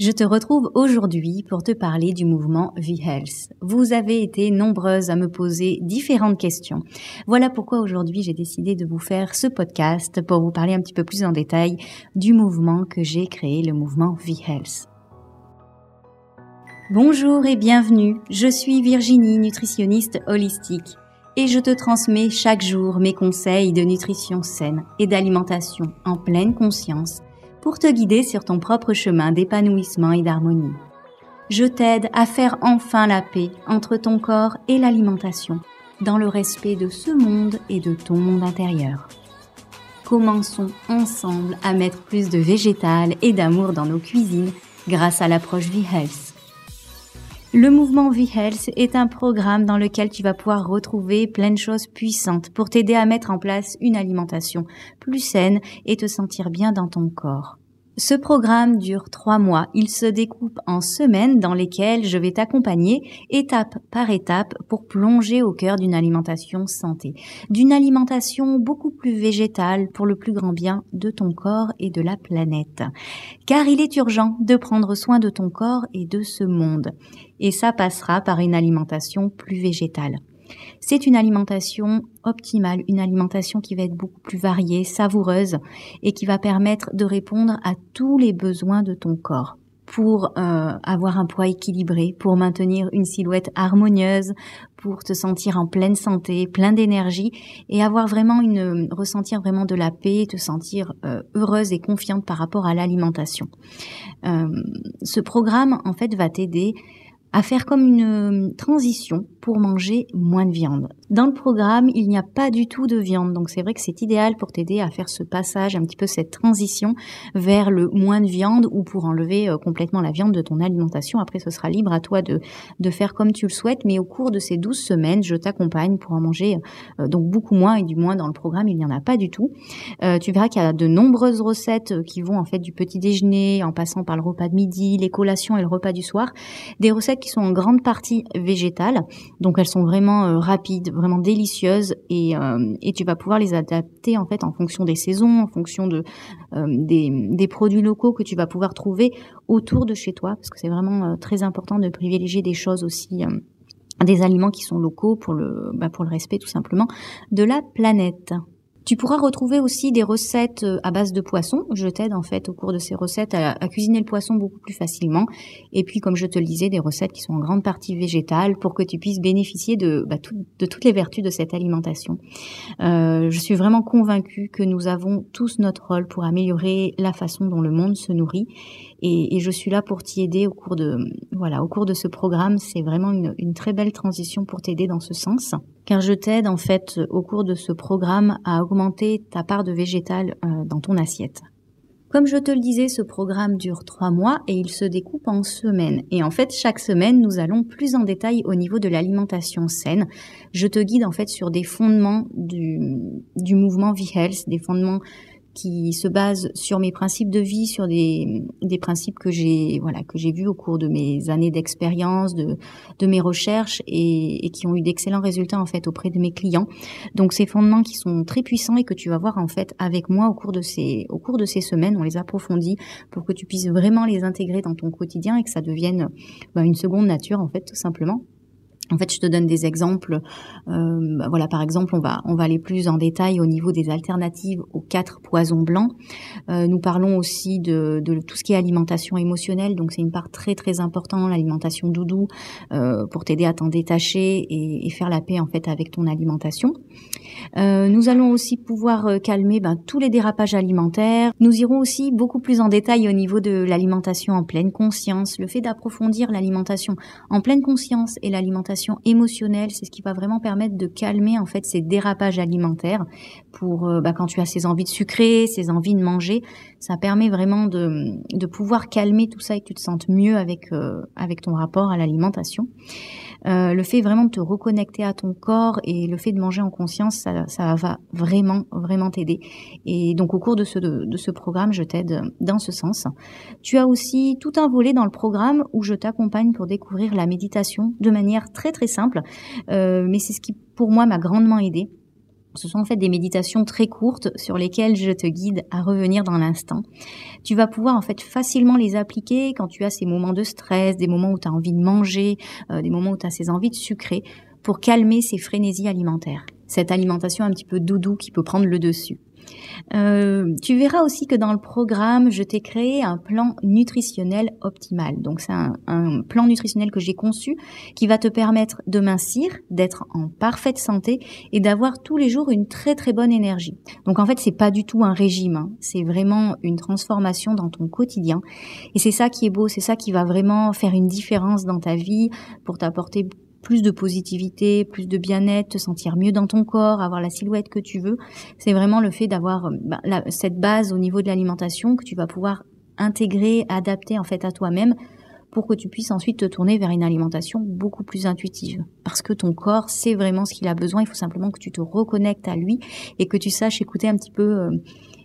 Je te retrouve aujourd'hui pour te parler du mouvement V-Health. Vous avez été nombreuses à me poser différentes questions. Voilà pourquoi aujourd'hui j'ai décidé de vous faire ce podcast pour vous parler un petit peu plus en détail du mouvement que j'ai créé, le mouvement V-Health. Bonjour et bienvenue, je suis Virginie, nutritionniste holistique, et je te transmets chaque jour mes conseils de nutrition saine et d'alimentation en pleine conscience pour te guider sur ton propre chemin d'épanouissement et d'harmonie. Je t'aide à faire enfin la paix entre ton corps et l'alimentation, dans le respect de ce monde et de ton monde intérieur. Commençons ensemble à mettre plus de végétal et d'amour dans nos cuisines grâce à l'approche V-Health. Le mouvement V-Health est un programme dans lequel tu vas pouvoir retrouver plein de choses puissantes pour t'aider à mettre en place une alimentation plus saine et te sentir bien dans ton corps. Ce programme dure trois mois. Il se découpe en semaines dans lesquelles je vais t'accompagner étape par étape pour plonger au cœur d'une alimentation santé, d'une alimentation beaucoup plus végétale pour le plus grand bien de ton corps et de la planète. Car il est urgent de prendre soin de ton corps et de ce monde. Et ça passera par une alimentation plus végétale. C'est une alimentation optimale, une alimentation qui va être beaucoup plus variée, savoureuse et qui va permettre de répondre à tous les besoins de ton corps pour euh, avoir un poids équilibré, pour maintenir une silhouette harmonieuse, pour te sentir en pleine santé, plein d'énergie et avoir vraiment une ressentir vraiment de la paix, te sentir euh, heureuse et confiante par rapport à l'alimentation. Euh, ce programme en fait va t'aider à faire comme une transition pour manger moins de viande. Dans le programme, il n'y a pas du tout de viande, donc c'est vrai que c'est idéal pour t'aider à faire ce passage, un petit peu cette transition vers le moins de viande ou pour enlever euh, complètement la viande de ton alimentation. Après, ce sera libre à toi de, de faire comme tu le souhaites, mais au cours de ces 12 semaines, je t'accompagne pour en manger euh, donc beaucoup moins et du moins dans le programme, il n'y en a pas du tout. Euh, tu verras qu'il y a de nombreuses recettes qui vont en fait du petit déjeuner en passant par le repas de midi, les collations et le repas du soir, des recettes qui sont en grande partie végétales donc elles sont vraiment euh, rapides, vraiment délicieuses et, euh, et, tu vas pouvoir les adapter en fait en fonction des saisons, en fonction euh, des, produits locaux que tu vas pouvoir trouver autour de chez toi parce que c'est vraiment très important de privilégier des choses aussi des aliments qui sont locaux bah, pour le respect tout simplement de la planète. Tu pourras retrouver aussi des recettes euh, à base de poisson. Je t'aide en fait au cours de ces recettes à, cuisiner le poisson beaucoup plus facilement. Et puis, comme je te le disais, des recettes qui sont en grande partie végétales pour que tu puisses bénéficier de, bah, de toutes les vertus de cette alimentation. Euh, je suis vraiment convaincue que nous avons tous notre rôle pour améliorer la façon dont le monde se nourrit. Et, je suis là pour t'y aider au cours de voilà au cours de ce programme. C'est vraiment une très belle transition pour t'aider dans ce sens car je t'aide en fait au cours de ce programme à augmenter ta part de végétal euh, dans ton assiette. Comme je te le disais, ce programme dure trois mois et il se découpe en semaines. Et en fait, chaque semaine, nous allons plus en détail au niveau de l'alimentation saine. Je te guide en fait sur des fondements du, du mouvement V-Health, des fondements qui se base sur mes principes de vie, sur des, des principes que j'ai voilà que j'ai vus au cours de mes années d'expérience, de, de mes recherches et, et qui ont eu d'excellents résultats en fait auprès de mes clients. Donc ces fondements qui sont très puissants et que tu vas voir en fait avec moi au cours de ces au cours de ces semaines, on les approfondit pour que tu puisses vraiment les intégrer dans ton quotidien et que ça devienne bah, une seconde nature en fait tout simplement. En fait, je te donne des exemples. Euh, bah, voilà, par exemple, on va on va aller plus en détail au niveau des alternatives aux quatre poisons blancs. Euh, nous parlons aussi de, tout ce qui est alimentation émotionnelle. Donc, c'est une part très très importante, l'alimentation doudou, euh, pour t'aider à t'en détacher et, faire la paix en fait avec ton alimentation. Nous allons aussi pouvoir calmer ben, tous les dérapages alimentaires. Nous irons aussi beaucoup plus en détail au niveau de l'alimentation en pleine conscience. Le fait d'approfondir l'alimentation en pleine conscience et l'alimentation émotionnelle, c'est ce qui va vraiment permettre de calmer en fait ces dérapages alimentaires. Pour euh, ben, quand tu as ces envies de sucrer, ces envies de manger, ça permet vraiment de, de pouvoir calmer tout ça et que tu te sentes mieux avec avec ton rapport à l'alimentation. Euh, le fait vraiment de te reconnecter à ton corps et le fait de manger en conscience, ça, ça va vraiment, vraiment t'aider. Et donc au cours de ce, de, ce programme, je t'aide dans ce sens. Tu as aussi tout un volet dans le programme où je t'accompagne pour découvrir la méditation de manière très très simple, euh, mais c'est ce qui pour moi m'a grandement aidé Ce sont en fait des méditations très courtes sur lesquelles je te guide à revenir dans l'instant. Tu vas pouvoir en fait facilement les appliquer quand tu as ces moments de stress, des moments où tu as envie de manger, euh, des moments où tu as ces envies de sucrer pour calmer ces frénésies alimentaires. Cette alimentation un petit peu doudou qui peut prendre le dessus. Euh, tu verras aussi que dans le programme, je t'ai créé un plan nutritionnel optimal. Donc c'est un, plan nutritionnel que j'ai conçu qui va te permettre de mincir, d'être en parfaite santé et d'avoir tous les jours une très très bonne énergie. Donc en fait, c'est pas du tout un régime, hein. c'est vraiment une transformation dans ton quotidien. Et c'est ça qui est beau, c'est ça qui va vraiment faire une différence dans ta vie pour t'apporter plus de positivité, plus de bien-être, te sentir mieux dans ton corps, avoir la silhouette que tu veux. C'est vraiment le fait d'avoir euh, bah, cette base au niveau de l'alimentation que tu vas pouvoir intégrer, adapter en fait à toi-même pour que tu puisses ensuite te tourner vers une alimentation beaucoup plus intuitive. Parce que ton corps sait vraiment ce qu'il a besoin, il faut simplement que tu te reconnectes à lui et que tu saches écouter un petit peu euh,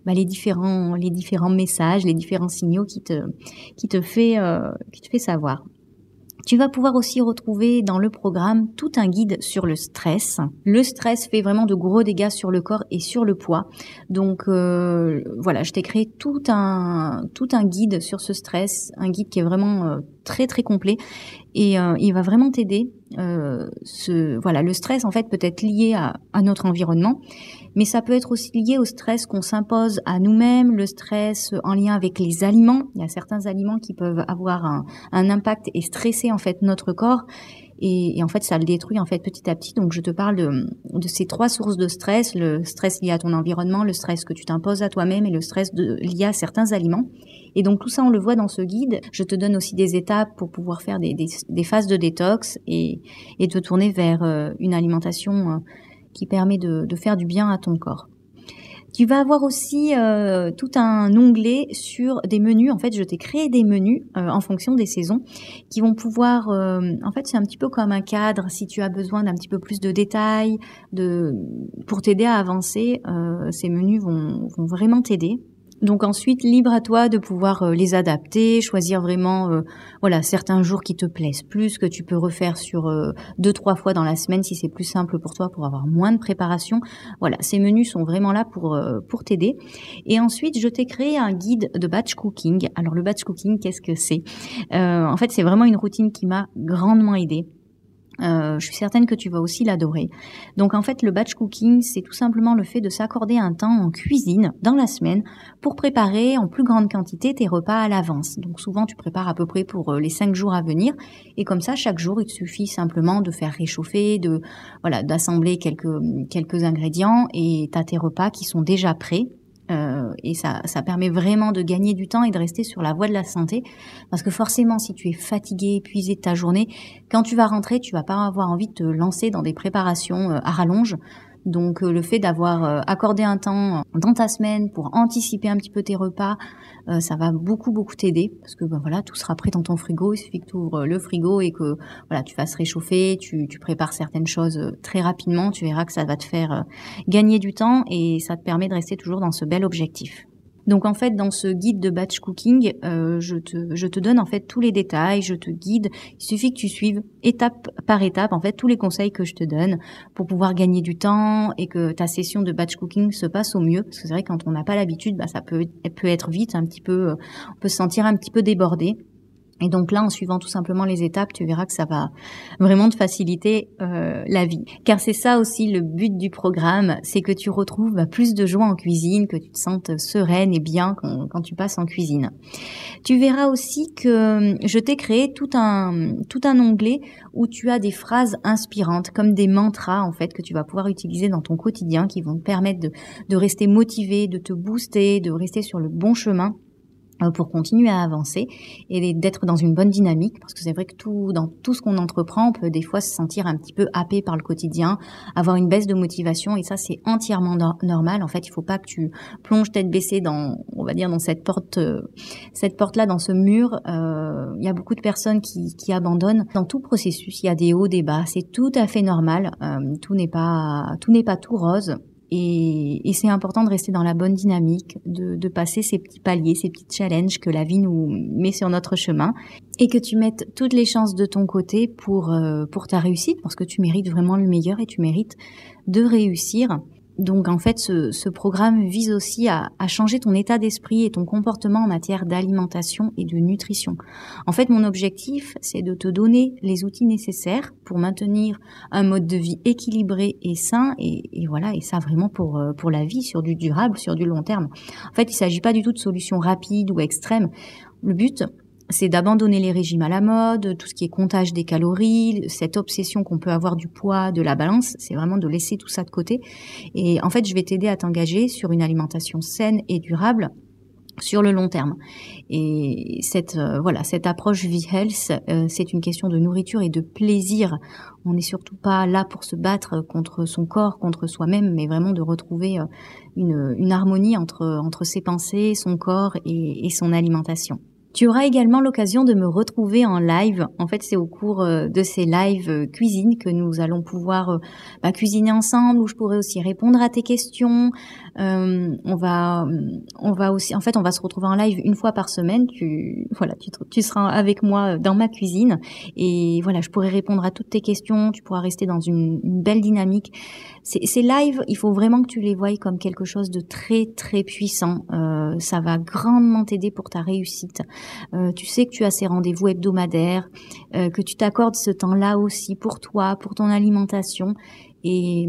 bah, les différents les différents messages, les différents signaux qui te qui te fait euh, qui te fait savoir. Tu vas pouvoir aussi retrouver dans le programme tout un guide sur le stress. Le stress fait vraiment de gros dégâts sur le corps et sur le poids. Donc euh, voilà, je t'ai créé tout un tout un guide sur ce stress, un guide qui est vraiment euh, très très complet et euh, il va vraiment t'aider. Euh, ce, voilà, le stress en fait peut être lié à, à, notre environnement, mais ça peut être aussi lié au stress qu'on s'impose à nous-mêmes, le stress en lien avec les aliments. Il y a certains aliments qui peuvent avoir un, un impact et stresser en fait notre corps. Et, en fait, ça le détruit en fait petit à petit. Donc, je te parle de, ces trois sources de stress le stress lié à ton environnement, le stress que tu t'imposes à toi-même et le stress lié à certains aliments. Et donc tout ça, on le voit dans ce guide. Je te donne aussi des étapes pour pouvoir faire des, phases de détox et, et te tourner vers euh, une alimentation euh, qui permet de, faire du bien à ton corps. Tu vas avoir aussi euh, tout un onglet sur des menus. En fait, je t'ai créé des menus euh, en fonction des saisons qui vont pouvoir. Euh, en fait, c'est un petit peu comme un cadre. Si tu as besoin d'un petit peu plus de détails, de pour t'aider à avancer, ces menus vont, vont vraiment t'aider. Donc ensuite, libre à toi de pouvoir euh, les adapter, choisir vraiment, euh, voilà, certains jours qui te plaisent plus, que tu peux refaire sur euh, deux, trois fois dans la semaine si c'est plus simple pour toi, pour avoir moins de préparation. Voilà, ces menus sont vraiment là pour, pour t'aider. Et ensuite, je t'ai créé un guide de batch cooking. Alors le batch cooking, qu'est-ce que c'est? En fait, c'est vraiment une routine qui m'a grandement aidée. Euh, je suis certaine que tu vas aussi l'adorer. Donc en fait, le batch cooking, c'est tout simplement le fait de s'accorder un temps en cuisine dans la semaine pour préparer en plus grande quantité tes repas à l'avance. Donc souvent, tu prépares à peu près pour euh, les cinq jours à venir, et comme ça, chaque jour, il te suffit simplement de faire réchauffer, de voilà, d'assembler quelques quelques ingrédients, et tu as tes repas qui sont déjà prêts euh, et ça, ça permet vraiment de gagner du temps et de rester sur la voie de la santé. Parce que forcément, si tu es fatigué, épuisé de ta journée, quand tu vas rentrer, tu vas pas avoir envie de te lancer dans des préparations euh, à rallonge. Donc euh, le fait d'avoir euh, accordé un temps dans ta semaine pour anticiper un petit peu tes repas, euh, ça va beaucoup beaucoup t'aider parce que ben voilà tout sera prêt dans ton frigo. Il suffit que tu ouvres le frigo et que voilà tu fasses réchauffer, tu, tu prépares certaines choses très rapidement. Tu verras que ça va te faire gagner du temps et ça te permet de rester toujours dans ce bel objectif. Donc en fait, dans ce guide de batch cooking, euh, je, te, donne en fait tous les détails, je te guide. Il suffit que tu suives étape par étape en fait tous les conseils que je te donne pour pouvoir gagner du temps et que ta session de batch cooking se passe au mieux. Parce que c'est vrai quand on n'a pas l'habitude, bah, ça peut, peut être vite un petit peu, on peut se sentir un petit peu débordé. Et donc là, en suivant tout simplement les étapes, tu verras que ça va vraiment te faciliter euh, la vie. Car c'est ça aussi le but du programme, c'est que tu retrouves bah, plus de joie en cuisine, que tu te sentes sereine et bien quand, tu passes en cuisine. Tu verras aussi que je t'ai créé tout un tout un onglet où tu as des phrases inspirantes, comme des mantras en fait que tu vas pouvoir utiliser dans ton quotidien, qui vont te permettre de, de rester motivé, de te booster, de rester sur le bon chemin euh, pour continuer à avancer et d'être dans une bonne dynamique parce que c'est vrai que tout dans tout ce qu'on entreprend on peut des fois se sentir un petit peu happé par le quotidien avoir une baisse de motivation et ça c'est entièrement no normal. En fait il faut pas que tu plonges tête baissée dans on va dire dans cette porte euh, cette porte là dans ce mur. Euh, il y a beaucoup de personnes qui, qui abandonnent. Dans tout processus il y a des hauts des bas. C'est tout à fait normal. Euh, tout n'est pas tout n'est pas tout rose et, c'est important de rester dans la bonne dynamique, de, de, passer ces petits paliers, ces petits challenges que la vie nous met sur notre chemin, et que tu mettes toutes les chances de ton côté pour, euh, pour ta réussite, parce que tu mérites vraiment le meilleur et tu mérites de réussir. Donc en fait, ce, programme vise aussi à, changer ton état d'esprit et ton comportement en matière d'alimentation et de nutrition. En fait, mon objectif, c'est de te donner les outils nécessaires pour maintenir un mode de vie équilibré et sain, et, voilà, et ça vraiment pour euh, pour la vie sur du durable, sur du long terme. En fait, il s'agit pas du tout de solutions rapides ou extrêmes. Le but, c'est d'abandonner les régimes à la mode, tout ce qui est comptage des calories, cette obsession qu'on peut avoir du poids, de la balance, c'est vraiment de laisser tout ça de côté. Et en fait, je vais t'aider à t'engager sur une alimentation saine et durable sur le long terme. Et cette euh, voilà, cette approche V-Health, euh, c'est une question de nourriture et de plaisir. On n'est surtout pas là pour se battre contre son corps, contre soi-même, mais vraiment de retrouver euh, une, harmonie entre entre ses pensées, son corps et son alimentation. Tu auras également l'occasion de me retrouver en live. En fait, c'est au cours euh, de ces lives euh, cuisine que nous allons pouvoir euh, bah, cuisiner ensemble, où je pourrai aussi répondre à tes questions. on va, on va aussi, en fait, on va se retrouver en live une fois par semaine. Tu, voilà, tu, seras avec moi dans ma cuisine et voilà, je pourrai répondre à toutes tes questions. Tu pourras rester dans une, une belle dynamique. Ces lives, il faut vraiment que tu les voies comme quelque chose de très très puissant. Euh, ça va grandement t'aider pour ta réussite. Euh, tu sais que tu as ces rendez-vous hebdomadaires, euh, que tu t'accordes ce temps-là aussi pour toi, pour ton alimentation. Et,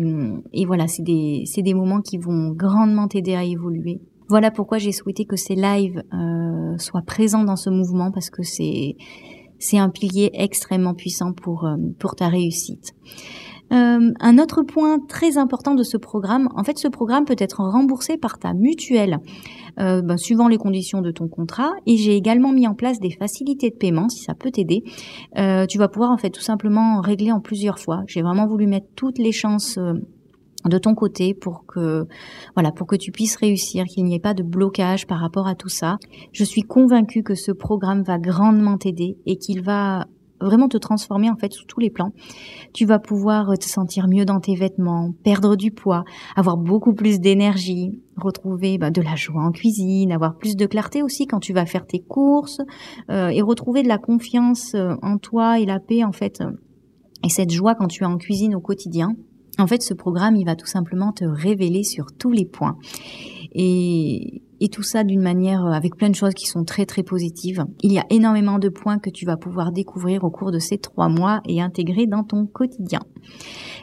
et voilà, c'est des, moments qui vont grandement t'aider à évoluer. Voilà pourquoi j'ai souhaité que ces lives soient présents dans ce mouvement parce que c'est c'est un pilier extrêmement puissant pour ta réussite. Euh, un autre point très important de ce programme, en fait, ce programme peut être remboursé par ta mutuelle, euh, ben, suivant les conditions de ton contrat. Et j'ai également mis en place des facilités de paiement, si ça peut t'aider. Euh, tu vas pouvoir en fait tout simplement régler en plusieurs fois. J'ai vraiment voulu mettre toutes les chances de ton côté pour que voilà pour que tu puisses réussir qu'il n'y ait pas de blocage par rapport à tout ça. Je suis convaincue que ce programme va grandement t'aider et qu'il va vraiment te transformer en fait sous tous les plans. Tu vas pouvoir te sentir mieux dans tes vêtements, perdre du poids, avoir beaucoup plus d'énergie, retrouver bah, de la joie en cuisine, avoir plus de clarté aussi quand tu vas faire tes courses euh, et retrouver de la confiance euh, en toi et la paix en fait et cette joie quand tu es en cuisine au quotidien. En fait, ce programme, il va tout simplement te révéler sur tous les points. Et, et tout ça d'une manière euh, avec plein de choses qui sont très très positives. Il y a énormément de points que tu vas pouvoir découvrir au cours de ces trois mois et intégrer dans ton quotidien.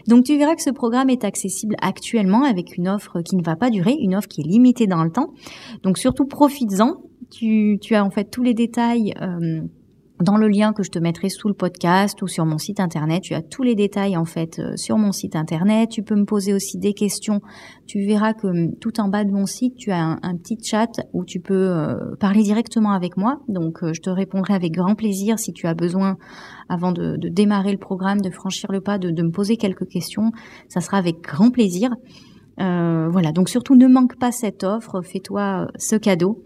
Donc tu verras que ce programme est accessible actuellement avec une offre qui ne va pas durer, une offre qui est limitée dans le temps. Donc surtout profites-en. Tu, tu as en fait tous les détails. Euh, dans le lien que je te mettrai sous le podcast ou sur mon site internet, tu as tous les détails en fait euh, sur mon site internet. Tu peux me poser aussi des questions. Tu verras que hum, tout en bas de mon site, tu as un, petit chat où tu peux euh, parler directement avec moi. Donc euh, je te répondrai avec grand plaisir si tu as besoin, avant de, démarrer le programme, de franchir le pas, de, de me poser quelques questions. Ça sera avec grand plaisir. Euh, voilà, donc surtout ne manque pas cette offre, fais-toi euh, ce cadeau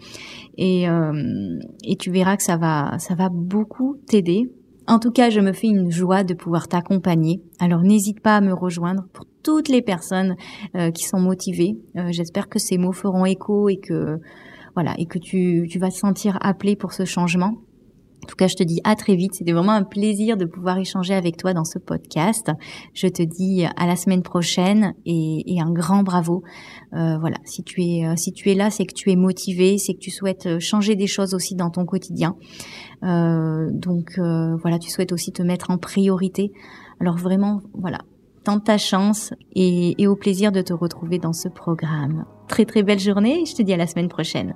et, euh, et tu verras que ça va, ça va beaucoup t'aider. En tout cas, je me fais une joie de pouvoir t'accompagner. Alors n'hésite pas à me rejoindre pour toutes les personnes qui sont motivées. J'espère que ces mots feront écho et que voilà et que tu, tu vas te sentir appelé pour ce changement. En tout cas, je te dis à très vite. C'était vraiment un plaisir de pouvoir échanger avec toi dans ce podcast. Je te dis à la semaine prochaine et, un grand bravo. Euh, voilà, si tu es euh, si tu es là, c'est que tu es motivé, c'est que tu souhaites euh, changer des choses aussi dans ton quotidien. donc voilà, tu souhaites aussi te mettre en priorité. Alors vraiment, voilà, tente ta chance et, et au plaisir de te retrouver dans ce programme. Très très belle journée. Je te dis à la semaine prochaine.